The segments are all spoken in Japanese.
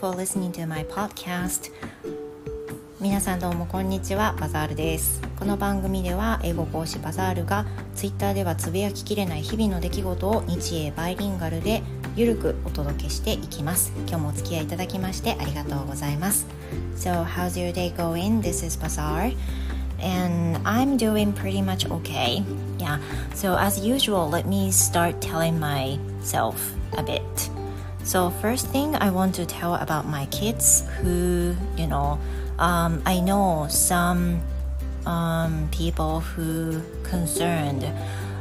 for listening to my podcast 皆さんどうもこんにちはバザールですこの番組では英語講師バザールが Twitter ではつぶやききれない日々の出来事を日英バイリンガルでゆるくお届けしていきます今日もお付き合いいただきましてありがとうございます So how's your day going? This is Bazaar and I'm doing pretty much okay. Yeah, so as usual, let me start telling myself a bit. So, first thing I want to tell about my kids who, you know, um, I know some um, people who concerned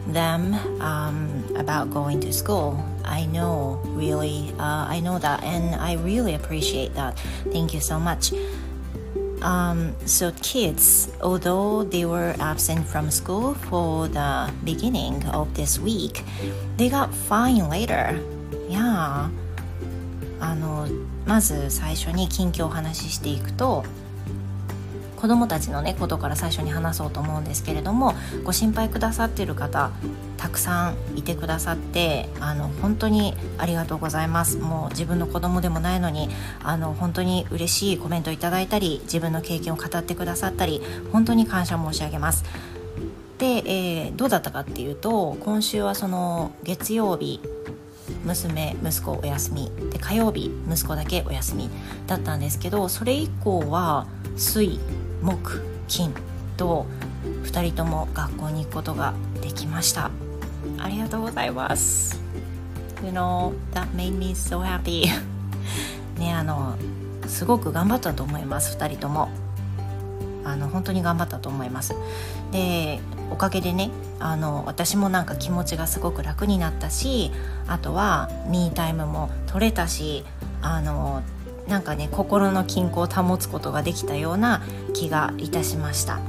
them um, about going to school. I know, really, uh, I know that, and I really appreciate that. Thank you so much. Um, so kids, although they were absent from school for the beginning of this week, they got fine later. Yeah. あのまず最初に近況をお話ししていくと子どもたちのねことから最初に話そうと思うんですけれどもご心配くださっている方たくさんいてくださってあの本当にありがとうございます。もう自分の子供でもないのにあの本当に嬉しいコメントいただいたり自分の経験を語ってくださったり本当に感謝申し上げます。で、えー、どうだったかっていうと今週はその月曜日娘息子お休みで火曜日息子だけお休みだったんですけどそれ以降は水木金と2人とも学校に行くことができました。ありがとうございます。You know that made me so happy. ねあのすごく頑張ったと思います2人とも。あの本当に頑張ったと思います。でおかげでねあの私もなんか気持ちがすごく楽になったしあとはミータイムも取れたしあのなんかね心の均衡を保つことができたような気がいたしました。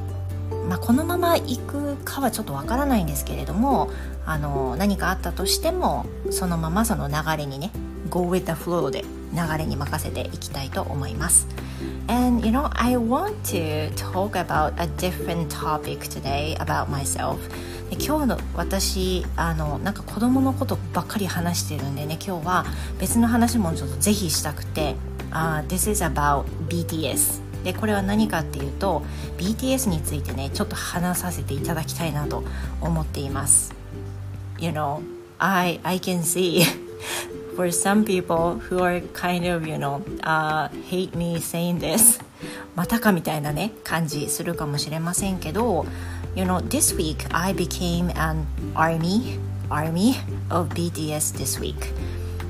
まあ、このまま行くかはちょっとわからないんですけれどもあの何かあったとしてもそのままその流れにね Go with the flow で流れに任せていきたいと思います。And you know, I want to talk about a different topic today about myself. 今日の私あのなんか子供のことばっかり話してるんでね今日は別の話もちょっとぜひしたくて、uh, This is about BTS でこれは何かっていうと BTS についてねちょっと話させていただきたいなと思っています You know I, I can see for some people who are kind of you know、uh, hate me saying this またかみたいなね感じするかもしれませんけど You know this week I became an army army of BTS this week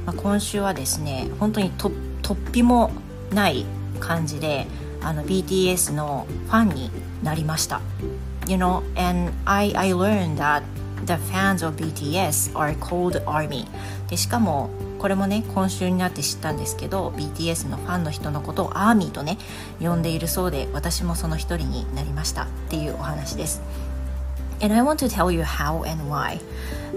まあ今週はですね本当にと突飛もない感じであの BTS のファンになりました You know and I, I learned that the fans of BTS are called ARMY でしかもこれもね今週になって知ったんですけど BTS のファンの人のことをアーミーとね呼んでいるそうで私もその一人になりましたっていうお話です And I want to tell you how and why.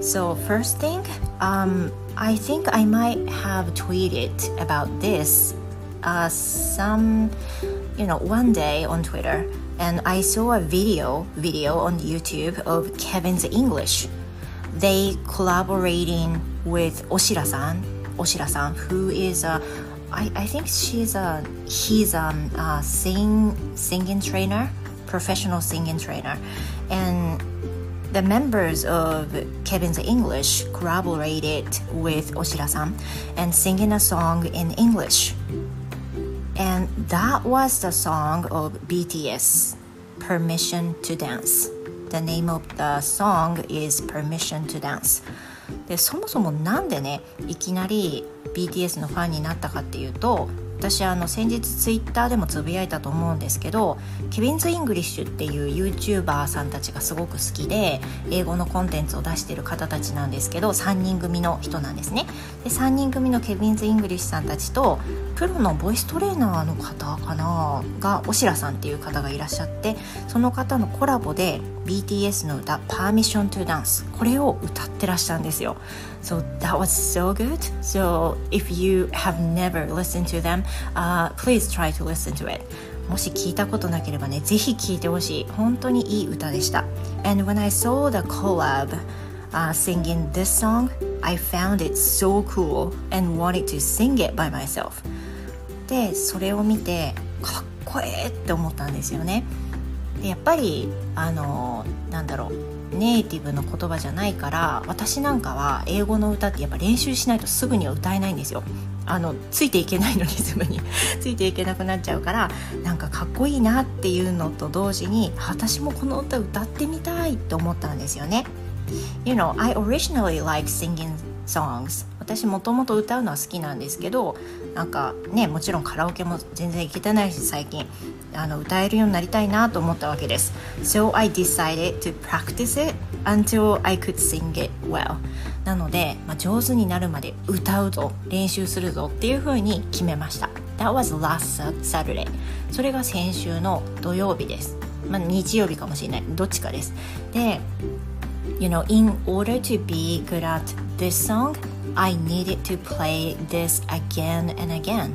So, first thing, um, I think I might have tweeted about this uh, some, you know, one day on Twitter. and I saw a video video on YouTube of Kevin's English. They collaborating with Oshira-san, Oshira-san, who is a I, I think she's a he's um, a sing singing trainer, professional singing trainer, and the members of Kevin's English collaborated with Oshira-san and singing a song in English. And that was the song of BTS, Permission to Dance. The name of the song is Permission to Dance. でそもそもなんでねいきなり BTS のファンになったかっていうと私あの先日ツイッターでもつぶやいたと思うんですけどケビンズ・イングリッシュっていう YouTuber さんたちがすごく好きで英語のコンテンツを出してる方たちなんですけど3人組の人なんですね。で3人組の Kevin's English さんたちとプロのボイストレーナーの方かながおしらさんっていう方がいらっしゃってその方のコラボで BTS の歌「Permission to Dance」これを歌ってらっしゃるんですよ So that was so good So if you have never listened to them、uh, please try to listen to it もし聞いたことなければねぜひ聞いてほしい本当にいい歌でした And when I saw the collab uh, singing this song I found it so cool and wanted to sing it by myself でそれを見てかっこええって思ったんですよね。でやっぱりあのなんだろうネイティブの言葉じゃないから私なんかは英語の歌ってやっぱ練習しないとすぐには歌えないんですよ。あのついていけないのリズムに ついていけなくなっちゃうからなんかかっこいいなっていうのと同時に私もこの歌歌ってみたいと思ったんですよね。You know, I originally like singing songs. 私もともと歌うのは好きなんですけどなんかねもちろんカラオケも全然行けてないし最近あの歌えるようになりたいなと思ったわけです。So I decided to practice it until I could sing it well. なので、まあ、上手になるまで歌うぞ練習するぞっていうふうに決めました。That was last Saturday. それが先週の土曜日です。まあ、日曜日かもしれない。どっちかです。で You know, in order to be good at this song, I needed to play this again and again.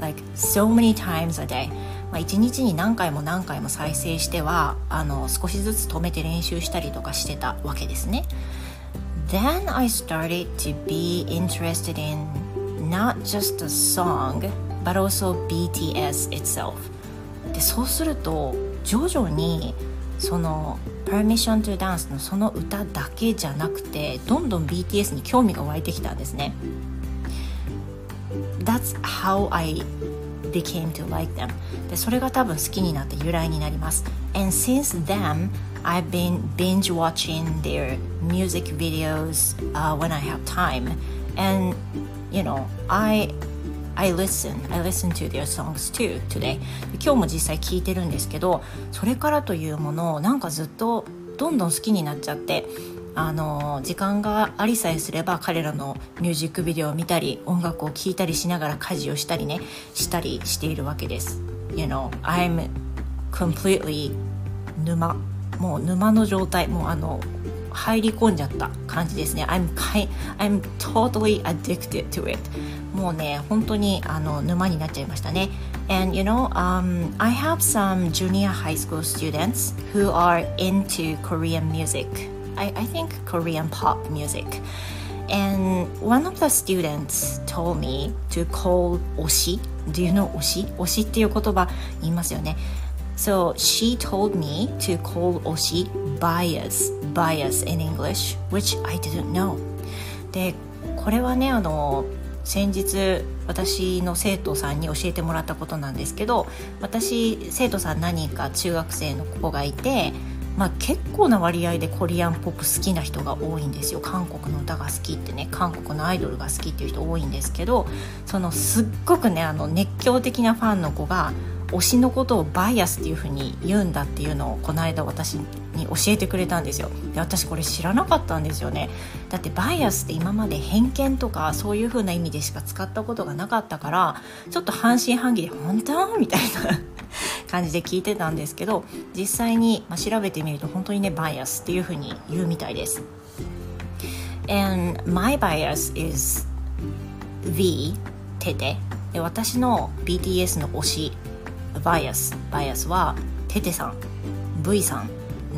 Like so many times a day. まあ、1日に何回も何回も再生してはあの少しずつ止めて練習したりとかしてたわけですね。Then I started to be interested in not just the song but also BTS itself. でそうすると徐々にその Permission to Dance のその歌だけじゃなくてどんどん BTS に興味が湧いてきたんですね That's how I became to like them でそれが多分好きになって由来になります And since then I've been binge watching their music videos、uh, when I have time and you know I I listen I listen to their songs too today. 今日も実際聴いてるんですけどそれからというものをなんかずっとどんどん好きになっちゃってあの時間がありさえすれば彼らのミュージックビデオを見たり音楽を聴いたりしながら家事をしたりねしたりしているわけです。You know I'm completely 沼もう沼の状態もうあの入り込んじゃった感じですね I'm, I'm totally addicted to it もうね本当にあの沼になっちゃいましたね And you know, um, I have some junior high school students who are into Korean music. I, I think Korean pop music. And one of the students told me to call 推し Do you know 推し推しっていう言葉言いますよね。So she told me to call 推し bias, bias in English, which I didn't know. で、これはね、あの、先日私の生徒さんに教えてもらったことなんですけど私生徒さん何人か中学生の子がいて、まあ、結構な割合でコリアンポップ好きな人が多いんですよ韓国の歌が好きってね韓国のアイドルが好きっていう人多いんですけどそのすっごくねあの熱狂的なファンの子が推しのことをバイアスっていうふうに言うんだっていうのをこの間私に教えてくれたんですよ。で私これ知らなかったんですよね。だってバイアスって今まで偏見とかそういうふうな意味でしか使ったことがなかったからちょっと半信半疑で本当？みたいな 感じで聞いてたんですけど実際に、調べてみると本当にねバイアスっていうふうに言うみたいです。And my bias is V テテ。で私の BTS の推しバイアスバイアスはテテさん V さん。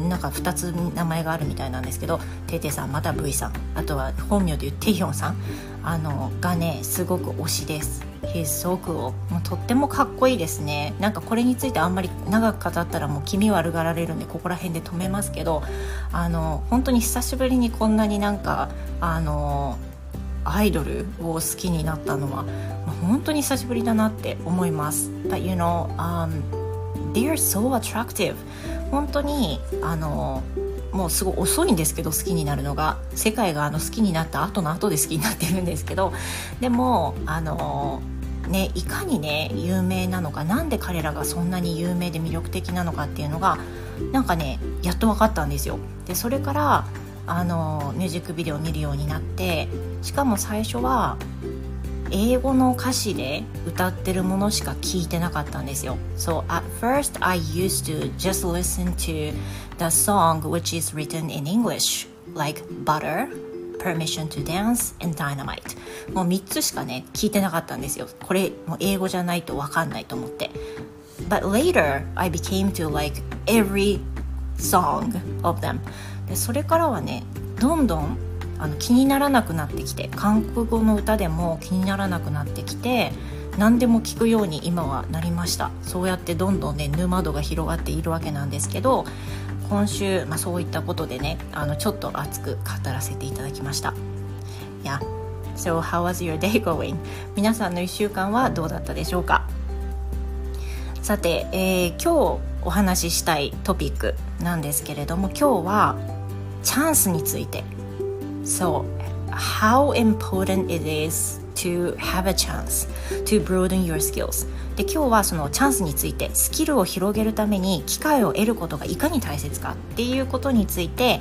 なんか2つ名前があるみたいなんですけどテテさんまた V さん。あとは本名でいうテヒョンさん。あのがねすごく推しです。He's so cool もうとってもかっこいいですね。なんかこれについてあんまり長く語ったらもう気味悪がられるんでここら辺で止めますけどあの本当に久しぶりにこんなになんかあのアイドルを好きになったのは本当に久しぶりだなって思います。But you know,、um, they're so attractive. 本当にあのもうすごい遅いんですけど好きになるのが。世界があの好きになった後の後で好きになってるんですけど。でもあのねいかにね有名なのかなんで彼らがそんなに有名で魅力的なのかっていうのがなんかねやっと分かったんですよ。でそれからあのミュージックビデオを見るようになってしかも最初は英語の歌詞で歌ってるものしか聞いてなかったんですよ。So at first I used to just listen to the song which is written in English like Butter, Permission to Dance and Dynamite もう3つしかね聞いてなかったんですよ。これもう英語じゃないとわかんないと思って。But later I became to like every song of them でそれからはねどんどんあの気にならなくなってきて韓国語の歌でも気にならなくなってきて何でも聞くように今はなりました。そうやってどんどんね沼度が広がっているわけなんですけど今週、まあ、そういったことでねあのちょっと熱く語らせていただきました。いや So how was your day going? 皆さんの1週間はどうだったでしょうか？さて、えー、今日お話ししたいトピックなんですけれども今日はチャンスについて。So how important it is to have a chance to broaden your skills で今日はそのチャンスについてスキルを広げるために機会を得ることがいかに大切かっていうことについて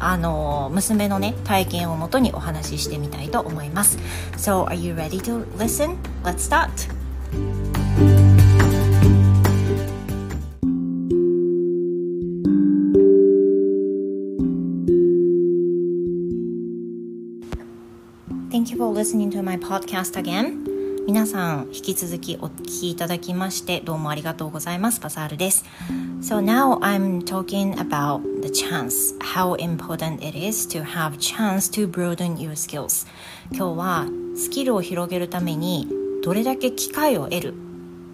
あの娘のね体験をもとにお話ししてみたいと思います So are you ready to listen? Let's start! Thank you for listening to my podcast again. 皆さん引き続きお聞きいただきましてどうもありがとうございますバサールです So now I'm talking about the chance how important it is to have chance to broaden your skills 今日はスキルを広げるためにどれだけ機会を得る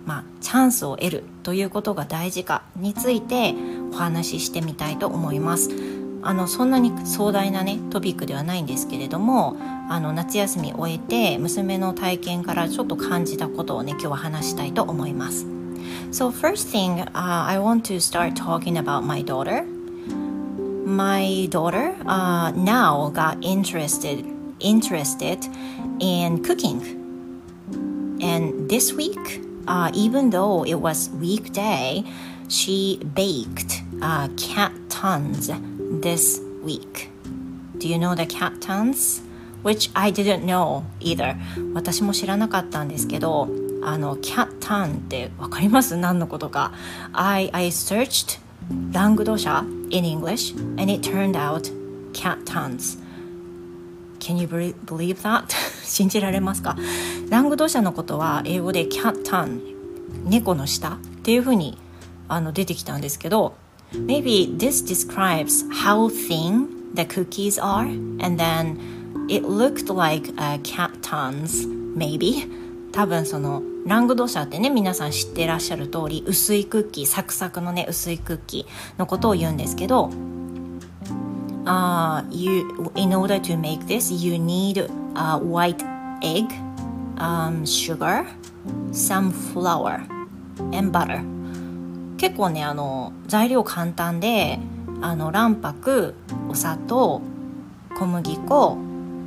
まあ、チャンスを得るということが大事かについてお話ししてみたいと思いますあのそんなに壮大なねトピックではないんですけれどもあの夏休み終えて娘の体験からちょっと感じたことをね今日は話したいと思います So first thing、uh, I want to start talking about my daughter My daughter、uh, now got interested interested in cooking and this week uh, even though it was weekday she baked uh, cat tons this week. Do you know the cat tons? Which I didn't know either. 私も知らなかったんですけど、あの、cat ton ってわかります何のことか。I, I searched ラングドシャ in English and it turned out cat tons. Can you believe that? 信じられますかラングドシャのことは英語で cat ton 猫の下っていうふうにあの出てきたんですけど Maybe this describes how thin the cookies are, and then it looked like a cat tons, maybe. 多分そのラングドシャってね皆さん知ってらっしゃる通り薄いクッキーサクサクのね薄いクッキーのことを言うんですけど、uh, you, in order to make this you need a white egg, um, sugar, some flour and butter 結構ねあの材料簡単であの卵白お砂糖小麦粉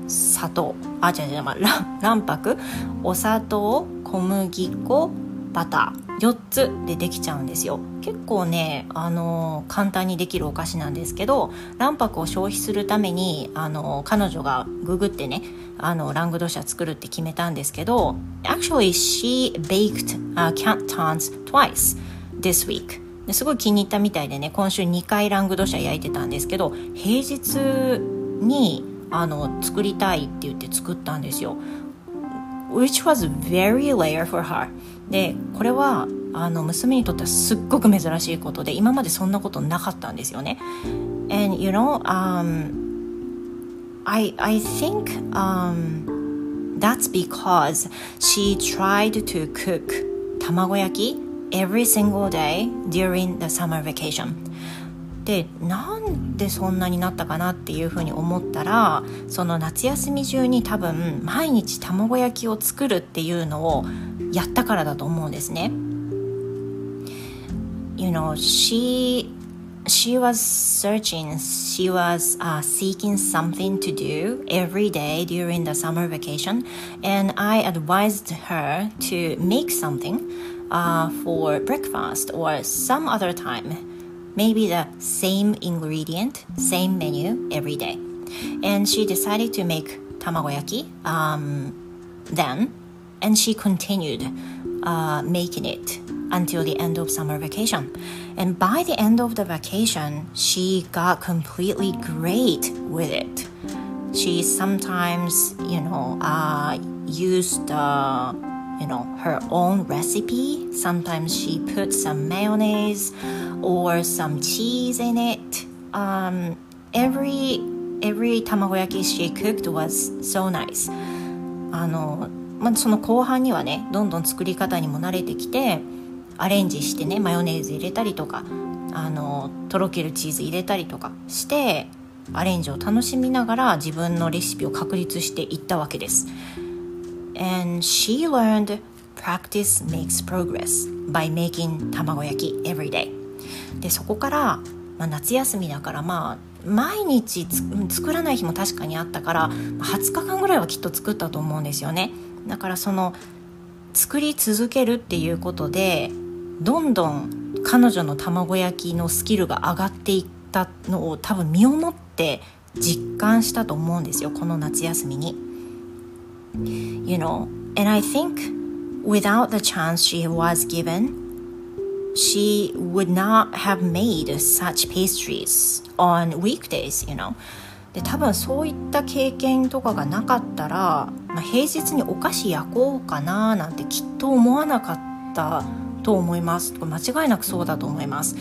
砂糖あ違う違う、まあ、卵白お砂糖小麦粉バター4つでできちゃうんですよ。結構ねあの簡単にできるお菓子なんですけど卵白を消費するためにあの彼女がググってねあのラングドシャ作るって決めたんですけど Actually she baked、uh, cat tons twice. This week すごい気に入ったみたいでね今週2回ラングドシャ焼いてたんですけど平日にあの作りたいって言って作ったんですよ。Which was very rare for her でこれはあの娘にとってはすっごく珍しいことで今までそんなことなかったんですよね。And you know um, I, I think um, that's because she tried to cook 卵焼き every single day during the summer vacation でなんでそんなになったかなっていうふうに思ったらその夏休み中に多分毎日卵焼きを作るっていうのをやったからだと思うんですね。You know, she she was searching, she was uh, seeking something to do every day during the summer vacation, and I advised her to make something uh, for breakfast or some other time. Maybe the same ingredient, same menu every day. And she decided to make tamagoyaki um, then, and she continued uh, making it until the end of summer vacation. And by the end of the vacation, she got completely great with it. She sometimes, you know, uh, used uh, you know her own recipe sometimes she puts some mayonnaise or some cheese in it um, every every tamagoyaki she cooked was so nice あのまあ、その後半にはねどんどん作り方にも慣れてきてアレンジしてねマヨネーズ入れたりとかあのとろけるチーズ入れたりとかしてアレンジを楽しみながら自分のレシピを確立していったわけです。And she learned practice makes progress by making 卵焼き every day でそこから、まあ、夏休みだからまあ毎日作らない日も確かにあったから20日間ぐらいはきっと作ったと思うんですよねだからその作り続けるっていうことでどんどん彼女の卵焼きのスキルが上がっていったのを多分身をもって実感したと思うんですよこの夏休みに。You know, and I think without the chance she was given, she would not have made such pastries on weekdays, you know. で多分そういった経験とかがなかったら、まあ、平日にお菓子焼こうかななんてきっと思わなかったと思います間違いなくそうだと思います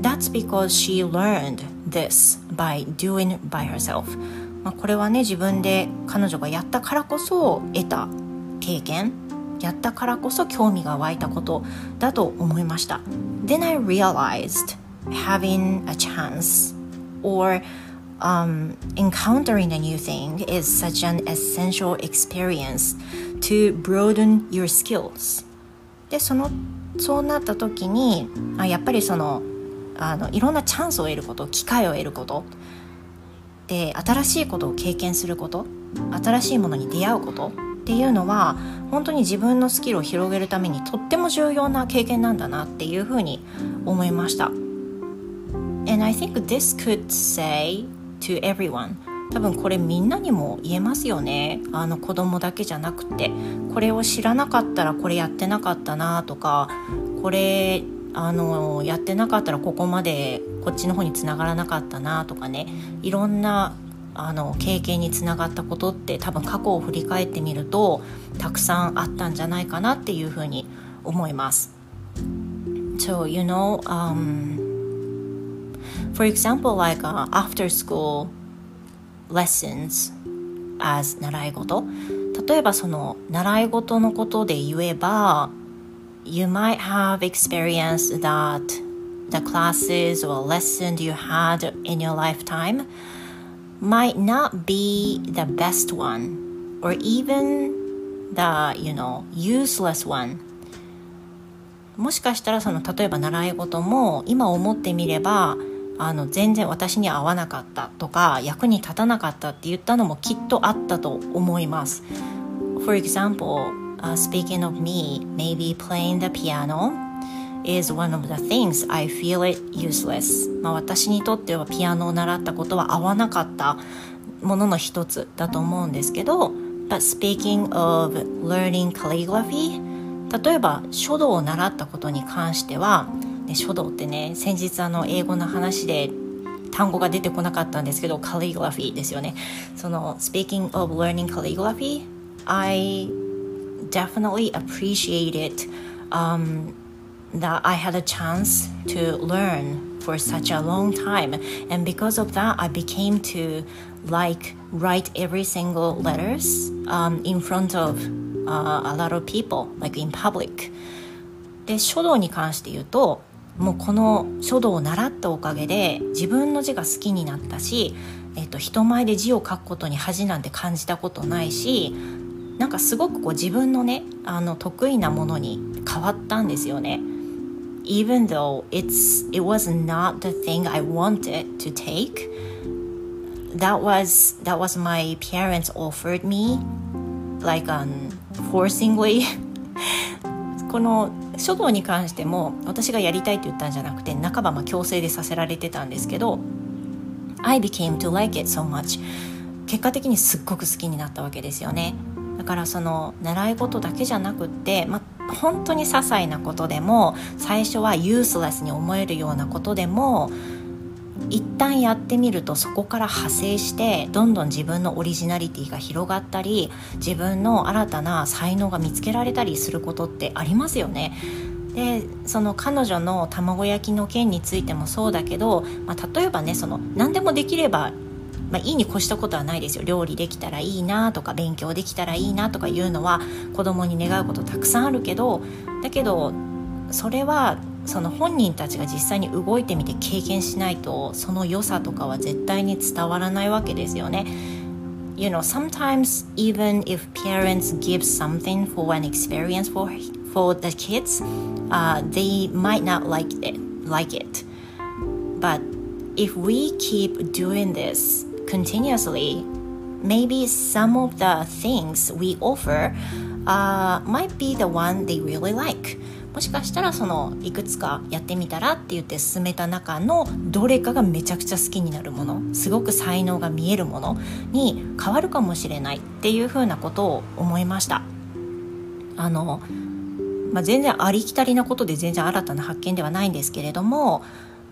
That's because she learned this by doing by herself まあ、これはね自分で彼女がやったからこそ得た経験やったからこそ興味が湧いたことだと思いました Then I realized having a chance or um, encountering a new thing is such an essential experience to broaden your skills でそのそうなった時にあやっぱりそのあのいろんなチャンスを得ること機会を得ることで新しいことを経験すること新しいものに出会うことっていうのは本当に自分のスキルを広げるためにとっても重要な経験なんだなっていうふうに思いました。And I think this could say to everyone 多分これみんなにも言えますよねあの子供だけじゃなくてこれを知らなかったらこれやってなかったなとかこれあのやってなかったらここまでこっちの方につながらなかったなとかねいろんなあの経験につながったことって多分過去を振り返ってみるとたくさんあったんじゃないかなっていうふうに思います。So you know, um, for example, like、uh, after school lessons as 習い事例えばその習い事のことで言えば you might have experienced that the classes or lessons you had in your lifetime might not be the best one or even the you know useless one もしかしたらその例えば習い事も今思ってみればあの全然私に合わなかったとか役に立たなかったって言ったのもきっとあったと思います。For example, uh, speaking of me, maybe playing the piano is one of the things I feel it useless. まあ私にとってはピアノを習ったことは合わなかったものの一つだと思うんですけど、But speaking of learning calligraphy, 例えば書道を習ったことに関しては、ね、書道ってね、先日あの英語の話で単語が出てこなかったんですけど、calligraphy ですよね。その speaking of learning calligraphy, I definitely appreciate it um, that I had a chance to learn for such a long time. And because of that, I became to like write every single letters um, in front of uh, a lot of people, like in public. で書道に関して言うともうこの書道を習ったおかげで自分の字が好きになったし、えっと、人前で字を書くことに恥なんて感じたことないしなんかすごくこう自分のねあの得意なものに変わったんですよね。Even though it's it was not the thing I wanted to take, that was that was my parents offered me like um, forcingly この書道に関しても私がやりたいと言ったんじゃなくて半ばま強制でさせられてたんですけど I became to like it so much 結果的にすっごく好きになったわけですよねだからその習い事だけじゃなくって、ま、本当に些細なことでも最初はユースレスに思えるようなことでも一旦やってみるとそこから派生してどんどん自分のオリジナリティが広がったり自分の新たな才能が見つけられたりすることってありますよね。でその彼女の卵焼きの件についてもそうだけど、まあ、例えばねその何でもできればまあ、いいに越したことはないですよ料理できたらいいなとか勉強できたらいいなとかいうのは子供に願うことたくさんあるけどだけどそれはその本人たちが実際に動いてみて経験しないとその良さとかは絶対に伝わらないわけですよね。You know, sometimes even if parents give something for an experience for for the kids, uh, they might not like it, like it. But if we keep doing this continuously, maybe some of the things we offer uh, might be the one they really like. もしかしたらそのいくつかやってみたらって言って進めた中のどれかがめちゃくちゃ好きになるものすごく才能が見えるものに変わるかもしれないっていうふうなことを思いましたあの、まあ、全然ありきたりなことで全然新たな発見ではないんですけれども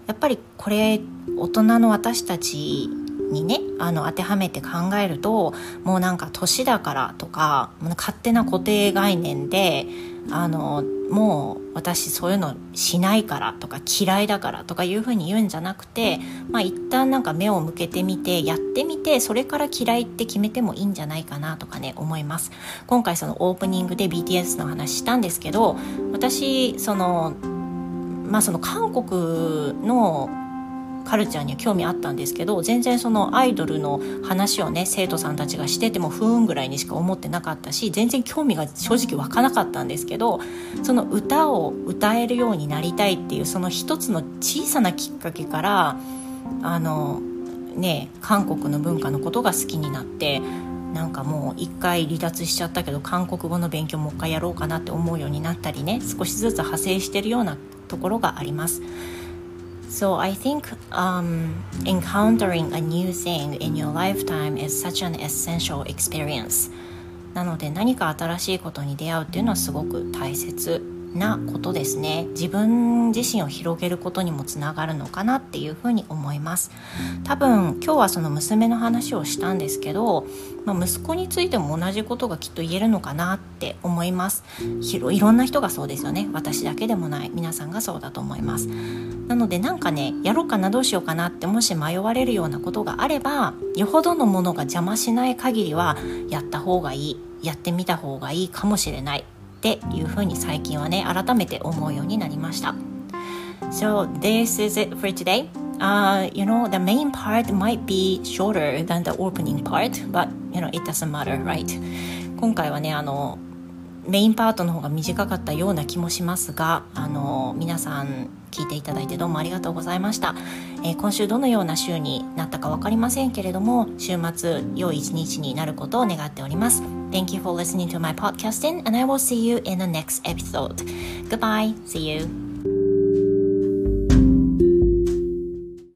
やっぱりこれ大人の私たちにねあの当てはめて考えるともうなんか年だからとか勝手な固定概念であのもう私そういうのしないからとか嫌いだからとかいうふうに言うんじゃなくてまあ一旦なんか目を向けてみてやってみてそれから嫌いって決めてもいいんじゃないかなとかね思います。今回そのオープニングで BTS の話したんですけど私そのまあその韓国のカルチャーに興味あったんですけど全然そのアイドルの話をね生徒さんたちがしてても不運ぐらいにしか思ってなかったし全然興味が正直湧かなかったんですけどその歌を歌えるようになりたいっていうその一つの小さなきっかけからあのね韓国の文化のことが好きになってなんかもう一回離脱しちゃったけど韓国語の勉強もう一回やろうかなって思うようになったりね少しずつ派生してるようなところがあります。So I think um, encountering a new thing in your lifetime is such an essential experience. なので何か新しいことに出会うっていうのはすごく大切なことですね。自分自身を広げることにもつながるのかなっていうふうに思います。多分今日はその娘の話をしたんですけど、まあ、息子についても同じことがきっと言えるのかなって思います。いろんな人がそうですよね。私だけでもない。皆さんがそうだと思います。なのでなんかねやろうかなどうしようかなってもし迷われるようなことがあればよほどのものが邪魔しない限りはやった方がいい。やってみた方がいいかもしれないっていうふうに最近はね改めて思うようになりました。So this is it for today. Uh, you know the main part might be shorter than the opening part but you know it doesn't matter right? 今回はねあのメインパートの方が短かったような気もしますがあの皆さん聞いていただいてどうもありがとうございました、えー、今週どのような週になったか分かりませんけれども週末良い一日になることを願っております。Thank you for listening to my podcasting and I will see you in the next episode. Goodbye, see you